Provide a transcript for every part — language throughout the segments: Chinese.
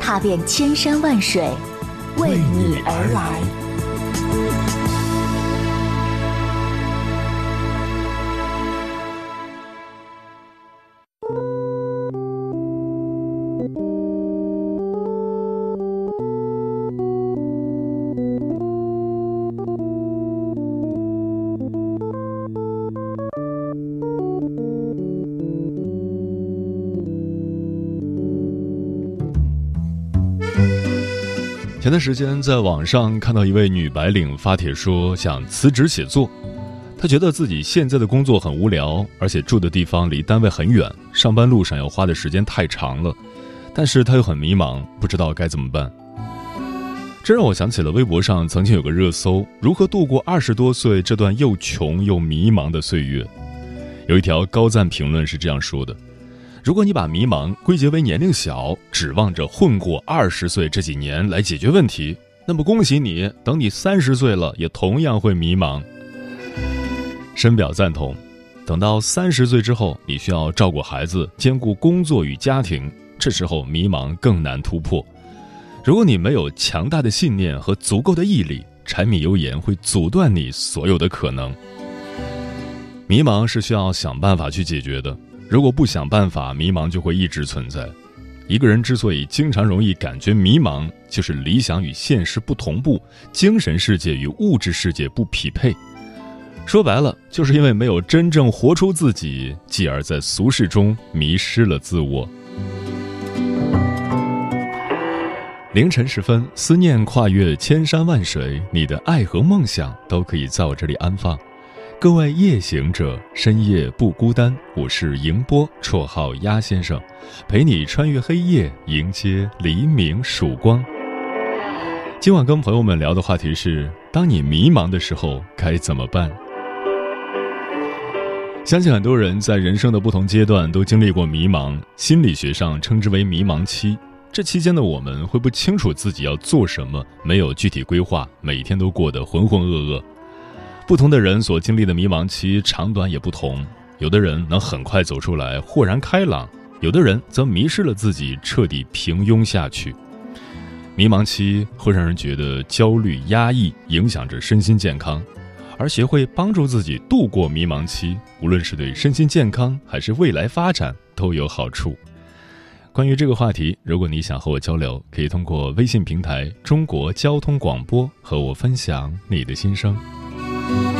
踏遍千山万水，为你而来。前段时间在网上看到一位女白领发帖说想辞职写作，她觉得自己现在的工作很无聊，而且住的地方离单位很远，上班路上要花的时间太长了，但是她又很迷茫，不知道该怎么办。这让我想起了微博上曾经有个热搜：如何度过二十多岁这段又穷又迷茫的岁月？有一条高赞评论是这样说的。如果你把迷茫归结为年龄小，指望着混过二十岁这几年来解决问题，那么恭喜你，等你三十岁了，也同样会迷茫。深表赞同。等到三十岁之后，你需要照顾孩子，兼顾工作与家庭，这时候迷茫更难突破。如果你没有强大的信念和足够的毅力，柴米油盐会阻断你所有的可能。迷茫是需要想办法去解决的。如果不想办法，迷茫就会一直存在。一个人之所以经常容易感觉迷茫，就是理想与现实不同步，精神世界与物质世界不匹配。说白了，就是因为没有真正活出自己，继而在俗世中迷失了自我。凌晨时分，思念跨越千山万水，你的爱和梦想都可以在我这里安放。各位夜行者，深夜不孤单。我是迎波，绰号鸭先生，陪你穿越黑夜，迎接黎明曙光。今晚跟朋友们聊的话题是：当你迷茫的时候该怎么办？相信很多人在人生的不同阶段都经历过迷茫，心理学上称之为迷茫期。这期间的我们会不清楚自己要做什么，没有具体规划，每天都过得浑浑噩噩。不同的人所经历的迷茫期长短也不同，有的人能很快走出来，豁然开朗；有的人则迷失了自己，彻底平庸下去。迷茫期会让人觉得焦虑、压抑，影响着身心健康。而学会帮助自己度过迷茫期，无论是对身心健康还是未来发展都有好处。关于这个话题，如果你想和我交流，可以通过微信平台“中国交通广播”和我分享你的心声。你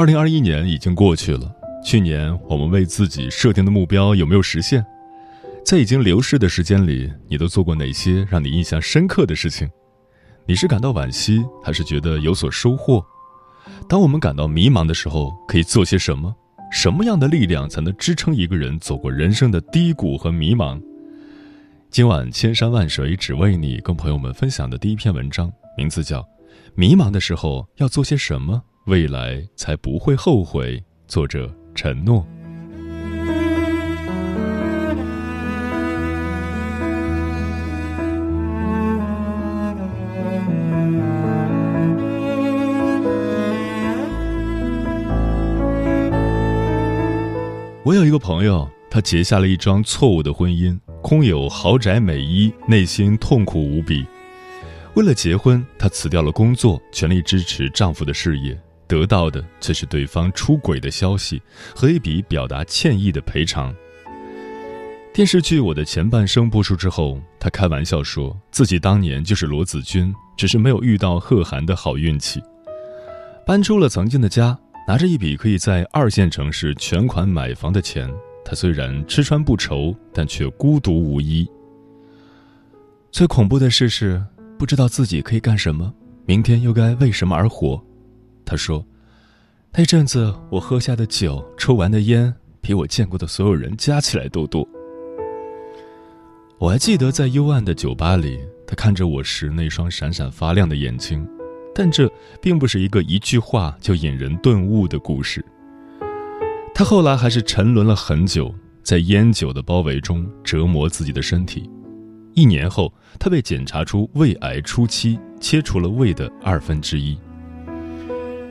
二零二一年已经过去了，去年我们为自己设定的目标有没有实现？在已经流逝的时间里，你都做过哪些让你印象深刻的事情？你是感到惋惜，还是觉得有所收获？当我们感到迷茫的时候，可以做些什么？什么样的力量才能支撑一个人走过人生的低谷和迷茫？今晚千山万水只为你，跟朋友们分享的第一篇文章，名字叫《迷茫的时候要做些什么，未来才不会后悔？作者承诺。我有一个朋友，他结下了一桩错误的婚姻，空有豪宅美衣，内心痛苦无比。为了结婚，她辞掉了工作，全力支持丈夫的事业，得到的却是对方出轨的消息和一笔表达歉意的赔偿。电视剧《我的前半生》播出之后，他开玩笑说自己当年就是罗子君，只是没有遇到贺涵的好运气。搬出了曾经的家。拿着一笔可以在二线城市全款买房的钱，他虽然吃穿不愁，但却孤独无依。最恐怖的事是，不知道自己可以干什么，明天又该为什么而活。他说：“那阵子我喝下的酒、抽完的烟，比我见过的所有人加起来都多。”我还记得在幽暗的酒吧里，他看着我时那双闪闪发亮的眼睛。但这并不是一个一句话就引人顿悟的故事。他后来还是沉沦了很久，在烟酒的包围中折磨自己的身体。一年后，他被检查出胃癌初期，切除了胃的二分之一。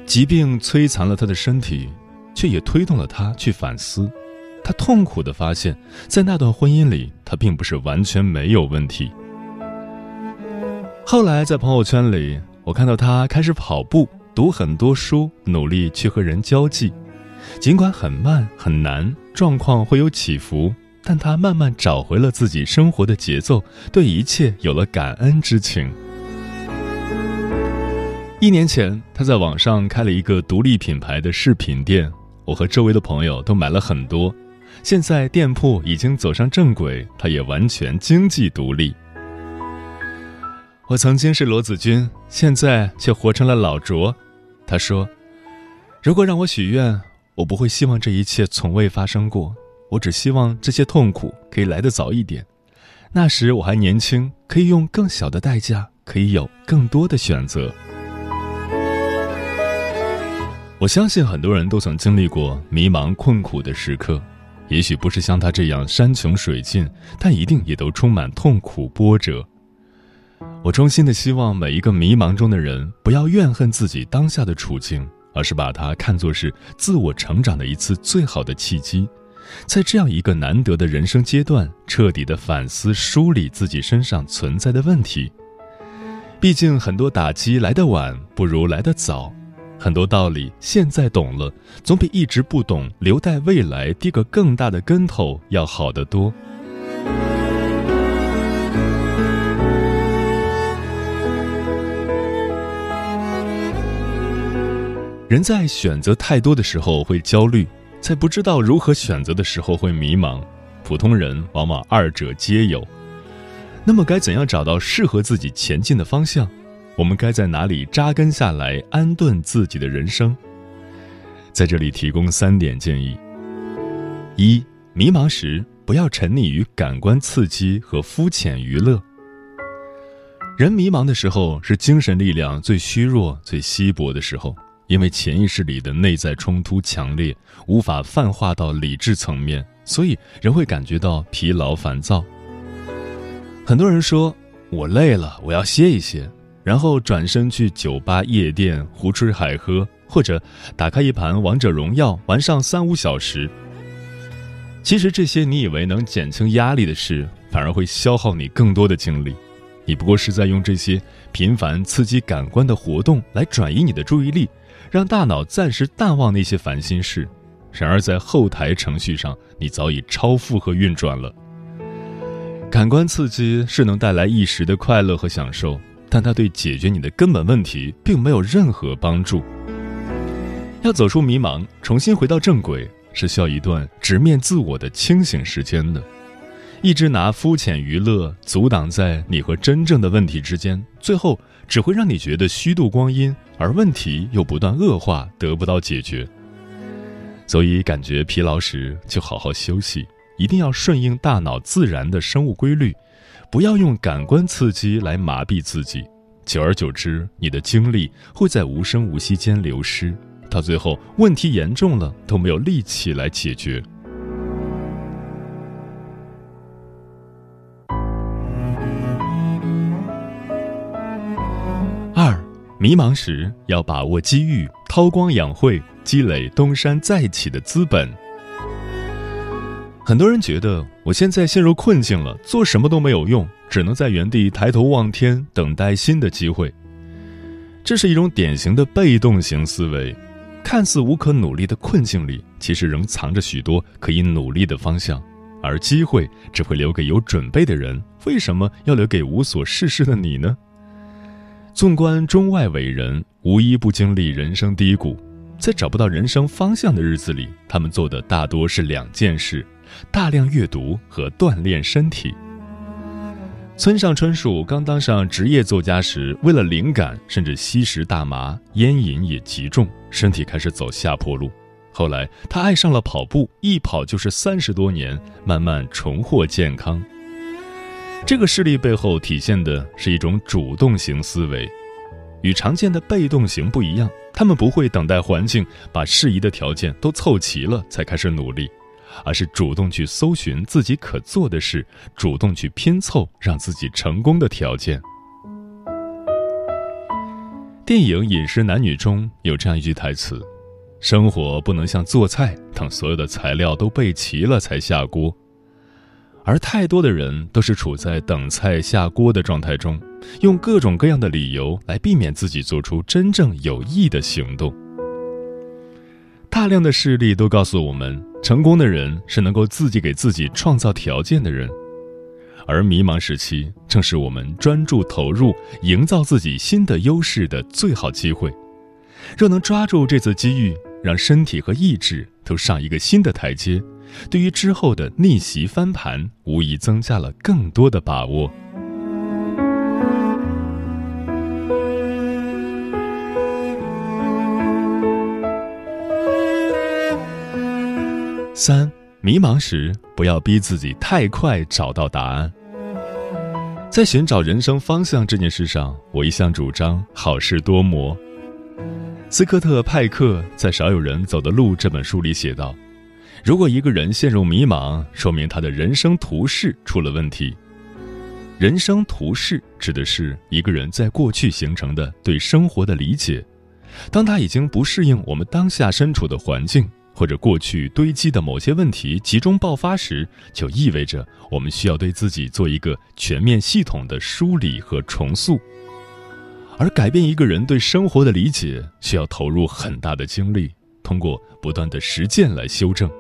疾病摧残了他的身体，却也推动了他去反思。他痛苦地发现，在那段婚姻里，他并不是完全没有问题。后来在朋友圈里。我看到他开始跑步，读很多书，努力去和人交际。尽管很慢很难，状况会有起伏，但他慢慢找回了自己生活的节奏，对一切有了感恩之情。一年前，他在网上开了一个独立品牌的饰品店，我和周围的朋友都买了很多。现在店铺已经走上正轨，他也完全经济独立。我曾经是罗子君，现在却活成了老卓。他说：“如果让我许愿，我不会希望这一切从未发生过，我只希望这些痛苦可以来得早一点。那时我还年轻，可以用更小的代价，可以有更多的选择。”我相信很多人都曾经历过迷茫困苦的时刻，也许不是像他这样山穷水尽，但一定也都充满痛苦波折。我衷心的希望每一个迷茫中的人不要怨恨自己当下的处境，而是把它看作是自我成长的一次最好的契机，在这样一个难得的人生阶段，彻底的反思梳理自己身上存在的问题。毕竟很多打击来得晚不如来得早，很多道理现在懂了，总比一直不懂留待未来跌个更大的跟头要好得多。人在选择太多的时候会焦虑，在不知道如何选择的时候会迷茫。普通人往往二者皆有。那么该怎样找到适合自己前进的方向？我们该在哪里扎根下来，安顿自己的人生？在这里提供三点建议：一、迷茫时不要沉溺于感官刺激和肤浅娱乐。人迷茫的时候是精神力量最虚弱、最稀薄的时候。因为潜意识里的内在冲突强烈，无法泛化到理智层面，所以人会感觉到疲劳烦躁。很多人说：“我累了，我要歇一歇。”然后转身去酒吧、夜店胡吹海喝，或者打开一盘王者荣耀玩上三五小时。其实这些你以为能减轻压力的事，反而会消耗你更多的精力。你不过是在用这些频繁刺激感官的活动来转移你的注意力。让大脑暂时淡忘那些烦心事，然而在后台程序上，你早已超负荷运转了。感官刺激是能带来一时的快乐和享受，但它对解决你的根本问题并没有任何帮助。要走出迷茫，重新回到正轨，是需要一段直面自我的清醒时间的。一直拿肤浅娱乐阻挡在你和真正的问题之间，最后只会让你觉得虚度光阴。而问题又不断恶化，得不到解决。所以感觉疲劳时，就好好休息，一定要顺应大脑自然的生物规律，不要用感官刺激来麻痹自己，久而久之，你的精力会在无声无息间流失，到最后问题严重了都没有力气来解决。二，迷茫时要把握机遇，韬光养晦，积累东山再起的资本。很多人觉得我现在陷入困境了，做什么都没有用，只能在原地抬头望天，等待新的机会。这是一种典型的被动型思维，看似无可努力的困境里，其实仍藏着许多可以努力的方向，而机会只会留给有准备的人。为什么要留给无所事事的你呢？纵观中外伟人，无一不经历人生低谷，在找不到人生方向的日子里，他们做的大多是两件事。大量阅读和锻炼身体。村上春树刚当上职业作家时，为了灵感，甚至吸食大麻、烟瘾也极重，身体开始走下坡路。后来他爱上了跑步，一跑就是三十多年，慢慢重获健康。这个事例背后体现的是一种主动型思维，与常见的被动型不一样。他们不会等待环境把适宜的条件都凑齐了才开始努力。而是主动去搜寻自己可做的事，主动去拼凑让自己成功的条件。电影《饮食男女》中有这样一句台词：“生活不能像做菜，等所有的材料都备齐了才下锅。”而太多的人都是处在等菜下锅的状态中，用各种各样的理由来避免自己做出真正有益的行动。大量的事例都告诉我们，成功的人是能够自己给自己创造条件的人，而迷茫时期正是我们专注投入、营造自己新的优势的最好机会。若能抓住这次机遇，让身体和意志都上一个新的台阶，对于之后的逆袭翻盘，无疑增加了更多的把握。三迷茫时，不要逼自己太快找到答案。在寻找人生方向这件事上，我一向主张好事多磨。斯科特·派克在《少有人走的路》这本书里写道：“如果一个人陷入迷茫，说明他的人生图式出了问题。人生图式指的是一个人在过去形成的对生活的理解，当他已经不适应我们当下身处的环境。”或者过去堆积的某些问题集中爆发时，就意味着我们需要对自己做一个全面系统的梳理和重塑。而改变一个人对生活的理解，需要投入很大的精力，通过不断的实践来修正。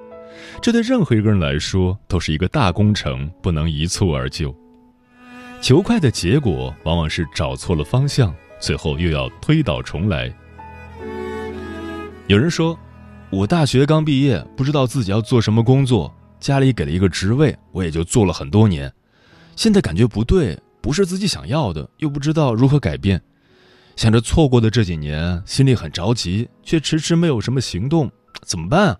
这对任何一个人来说都是一个大工程，不能一蹴而就。求快的结果往往是找错了方向，最后又要推倒重来。有人说。我大学刚毕业，不知道自己要做什么工作，家里给了一个职位，我也就做了很多年。现在感觉不对，不是自己想要的，又不知道如何改变。想着错过的这几年，心里很着急，却迟迟没有什么行动，怎么办？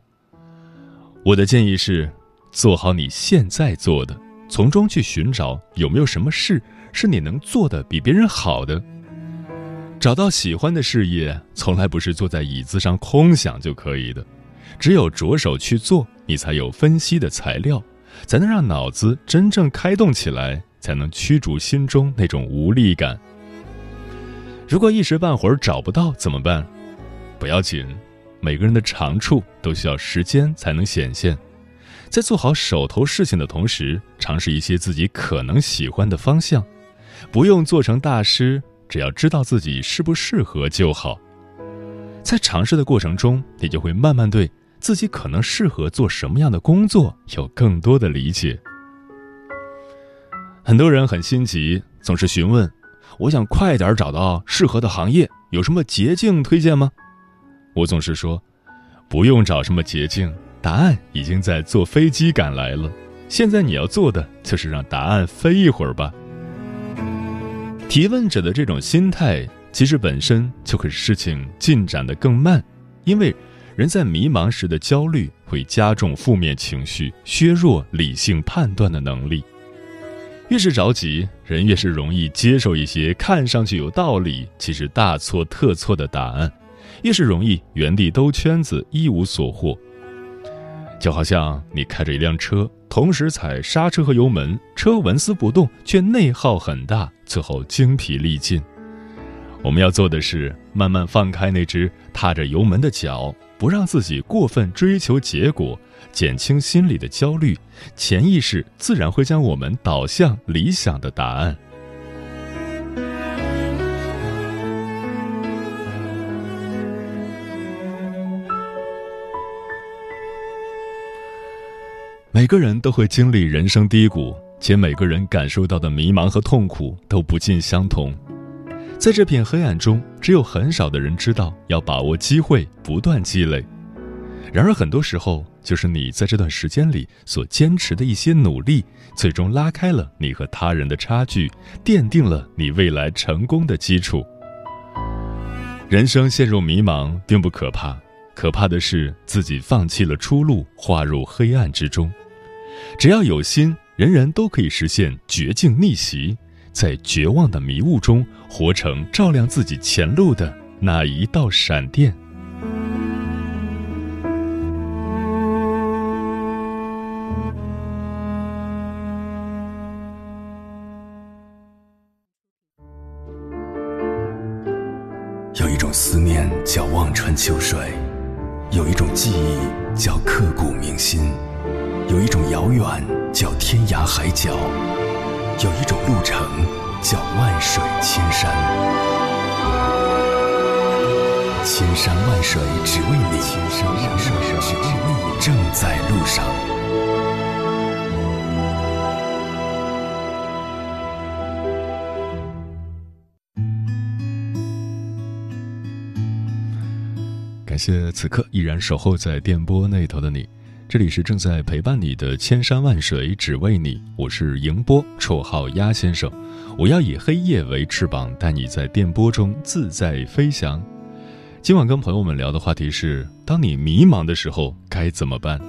我的建议是，做好你现在做的，从中去寻找有没有什么事是你能做的比别人好的。找到喜欢的事业，从来不是坐在椅子上空想就可以的。只有着手去做，你才有分析的材料，才能让脑子真正开动起来，才能驱逐心中那种无力感。如果一时半会儿找不到怎么办？不要紧，每个人的长处都需要时间才能显现。在做好手头事情的同时，尝试一些自己可能喜欢的方向，不用做成大师。只要知道自己适不适合就好，在尝试的过程中，你就会慢慢对自己可能适合做什么样的工作有更多的理解。很多人很心急，总是询问：“我想快点找到适合的行业，有什么捷径推荐吗？”我总是说：“不用找什么捷径，答案已经在坐飞机赶来了。现在你要做的就是让答案飞一会儿吧。”提问者的这种心态，其实本身就会使事情进展的更慢，因为人在迷茫时的焦虑会加重负面情绪，削弱理性判断的能力。越是着急，人越是容易接受一些看上去有道理，其实大错特错的答案，越是容易原地兜圈子，一无所获。就好像你开着一辆车，同时踩刹车和油门，车纹丝不动，却内耗很大，最后精疲力尽。我们要做的是慢慢放开那只踏着油门的脚，不让自己过分追求结果，减轻心里的焦虑，潜意识自然会将我们导向理想的答案。每个人都会经历人生低谷，且每个人感受到的迷茫和痛苦都不尽相同。在这片黑暗中，只有很少的人知道要把握机会，不断积累。然而，很多时候，就是你在这段时间里所坚持的一些努力，最终拉开了你和他人的差距，奠定了你未来成功的基础。人生陷入迷茫并不可怕，可怕的是自己放弃了出路，滑入黑暗之中。只要有心，人人都可以实现绝境逆袭，在绝望的迷雾中，活成照亮自己前路的那一道闪电。感谢此刻依然守候在电波那头的你。这里是正在陪伴你的千山万水，只为你。我是迎波，绰号鸭先生。我要以黑夜为翅膀，带你在电波中自在飞翔。今晚跟朋友们聊的话题是：当你迷茫的时候该怎么办？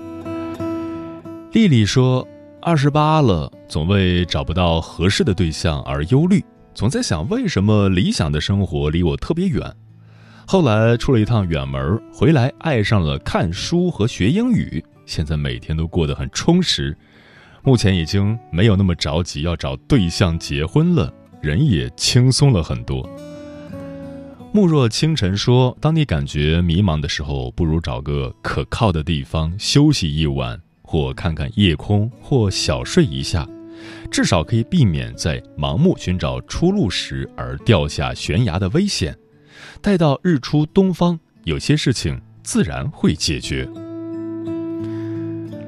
丽丽说，二十八了，总为找不到合适的对象而忧虑，总在想为什么理想的生活离我特别远。后来出了一趟远门，回来爱上了看书和学英语。现在每天都过得很充实，目前已经没有那么着急要找对象结婚了，人也轻松了很多。慕若清晨说：“当你感觉迷茫的时候，不如找个可靠的地方休息一晚，或看看夜空，或小睡一下，至少可以避免在盲目寻找出路时而掉下悬崖的危险。待到日出东方，有些事情自然会解决。”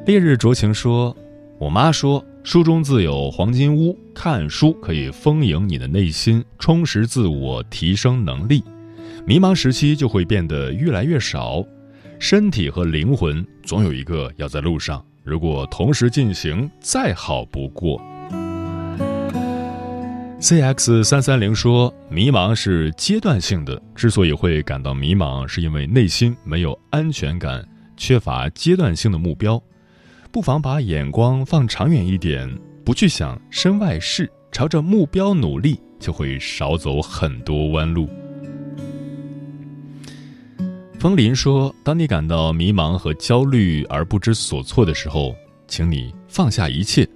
烈日灼情说：“我妈说，书中自有黄金屋，看书可以丰盈你的内心，充实自我，提升能力。迷茫时期就会变得越来越少。身体和灵魂总有一个要在路上，如果同时进行，再好不过。”CX 三三零说：“迷茫是阶段性的，之所以会感到迷茫，是因为内心没有安全感，缺乏阶段性的目标。”不妨把眼光放长远一点，不去想身外事，朝着目标努力，就会少走很多弯路。风林说：“当你感到迷茫和焦虑而不知所措的时候，请你放下一切，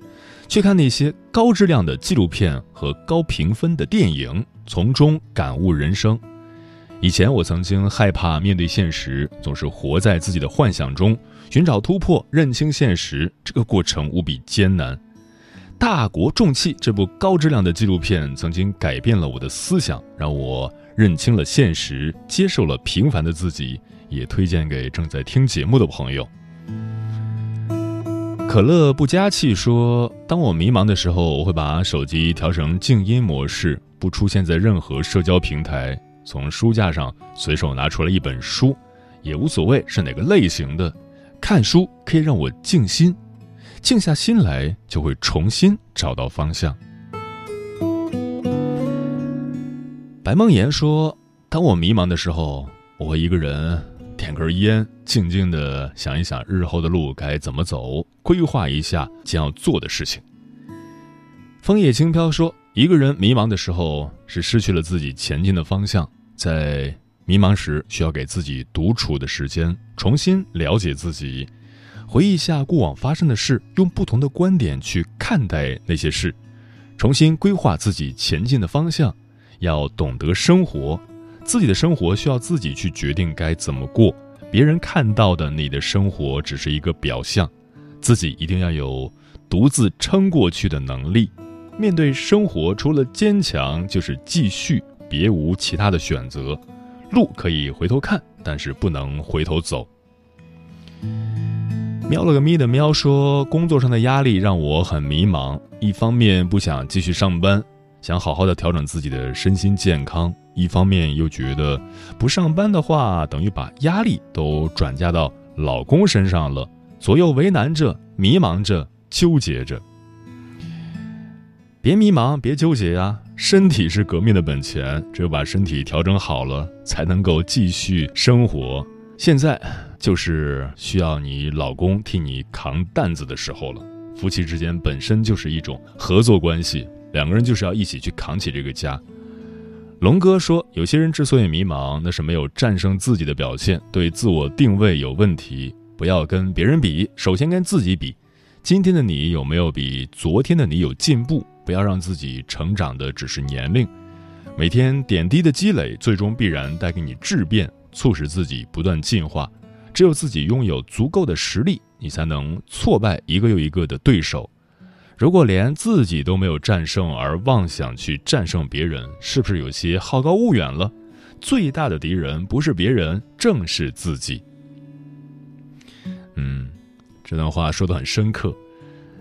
去看那些高质量的纪录片和高评分的电影，从中感悟人生。”以前我曾经害怕面对现实，总是活在自己的幻想中，寻找突破，认清现实。这个过程无比艰难。大国重器这部高质量的纪录片曾经改变了我的思想，让我认清了现实，接受了平凡的自己。也推荐给正在听节目的朋友。可乐不加气说：“当我迷茫的时候，我会把手机调成静音模式，不出现在任何社交平台。”从书架上随手拿出了一本书，也无所谓是哪个类型的。看书可以让我静心，静下心来就会重新找到方向。白梦妍说：“当我迷茫的时候，我会一个人点根烟，静静的想一想日后的路该怎么走，规划一下将要做的事情。”枫叶轻飘说，一个人迷茫的时候是失去了自己前进的方向，在迷茫时需要给自己独处的时间，重新了解自己，回忆一下过往发生的事，用不同的观点去看待那些事，重新规划自己前进的方向。要懂得生活，自己的生活需要自己去决定该怎么过。别人看到的你的生活只是一个表象，自己一定要有独自撑过去的能力。面对生活，除了坚强就是继续，别无其他的选择。路可以回头看，但是不能回头走。喵了个咪的喵说，工作上的压力让我很迷茫，一方面不想继续上班。想好好的调整自己的身心健康，一方面又觉得不上班的话，等于把压力都转嫁到老公身上了，左右为难着，迷茫着，纠结着。别迷茫，别纠结呀！身体是革命的本钱，只有把身体调整好了，才能够继续生活。现在就是需要你老公替你扛担子的时候了。夫妻之间本身就是一种合作关系。两个人就是要一起去扛起这个家。龙哥说，有些人之所以迷茫，那是没有战胜自己的表现，对自我定位有问题。不要跟别人比，首先跟自己比。今天的你有没有比昨天的你有进步？不要让自己成长的只是年龄。每天点滴的积累，最终必然带给你质变，促使自己不断进化。只有自己拥有足够的实力，你才能挫败一个又一个的对手。如果连自己都没有战胜，而妄想去战胜别人，是不是有些好高骛远了？最大的敌人不是别人，正是自己。嗯，这段话说的很深刻。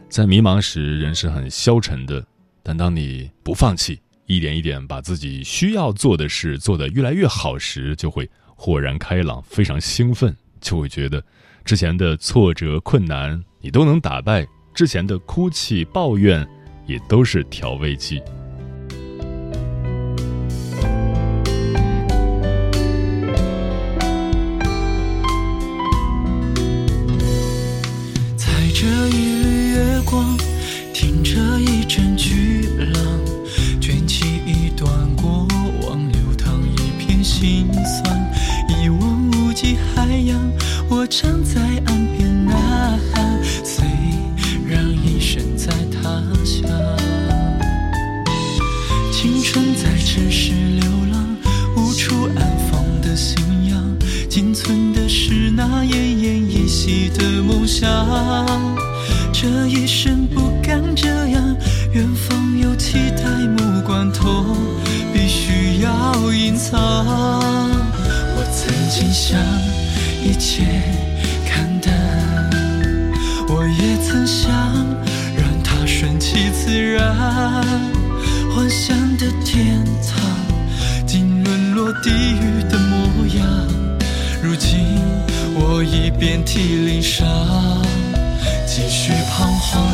在迷茫时，人是很消沉的；但当你不放弃，一点一点把自己需要做的事做得越来越好时，就会豁然开朗，非常兴奋，就会觉得之前的挫折困难你都能打败。之前的哭泣抱怨，也都是调味剂。踩着一缕月光，听着一阵巨浪，卷起一段过往，流淌一片心酸。一望无际海洋，我站在岸边呐喊。地狱的模样。如今我已遍体鳞伤，继续彷徨，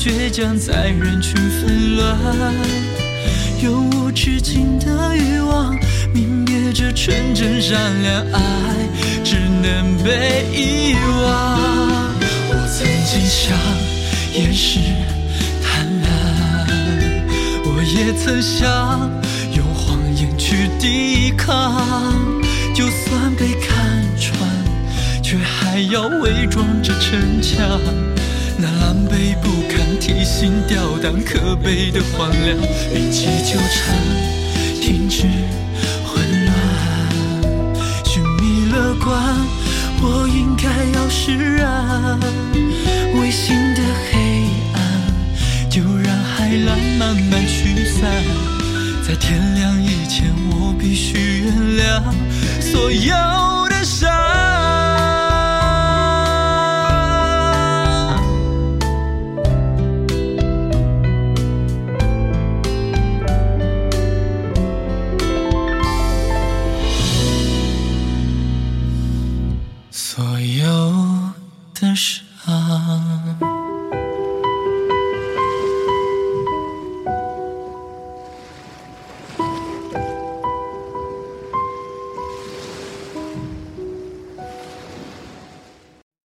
倔强，在人群纷乱。永无止境的欲望，泯灭着纯真善良，爱只能被遗忘。我曾经想掩饰贪婪，我也曾想用谎言去抵抗。就算被看穿，却还要伪装着逞强。那狼狈不堪、提心吊胆、可悲的荒凉，一起纠缠，停止混乱，寻觅乐观，我应该要释然。微心的黑暗，就让海浪慢慢驱散。在天亮以前，我必须原谅所有。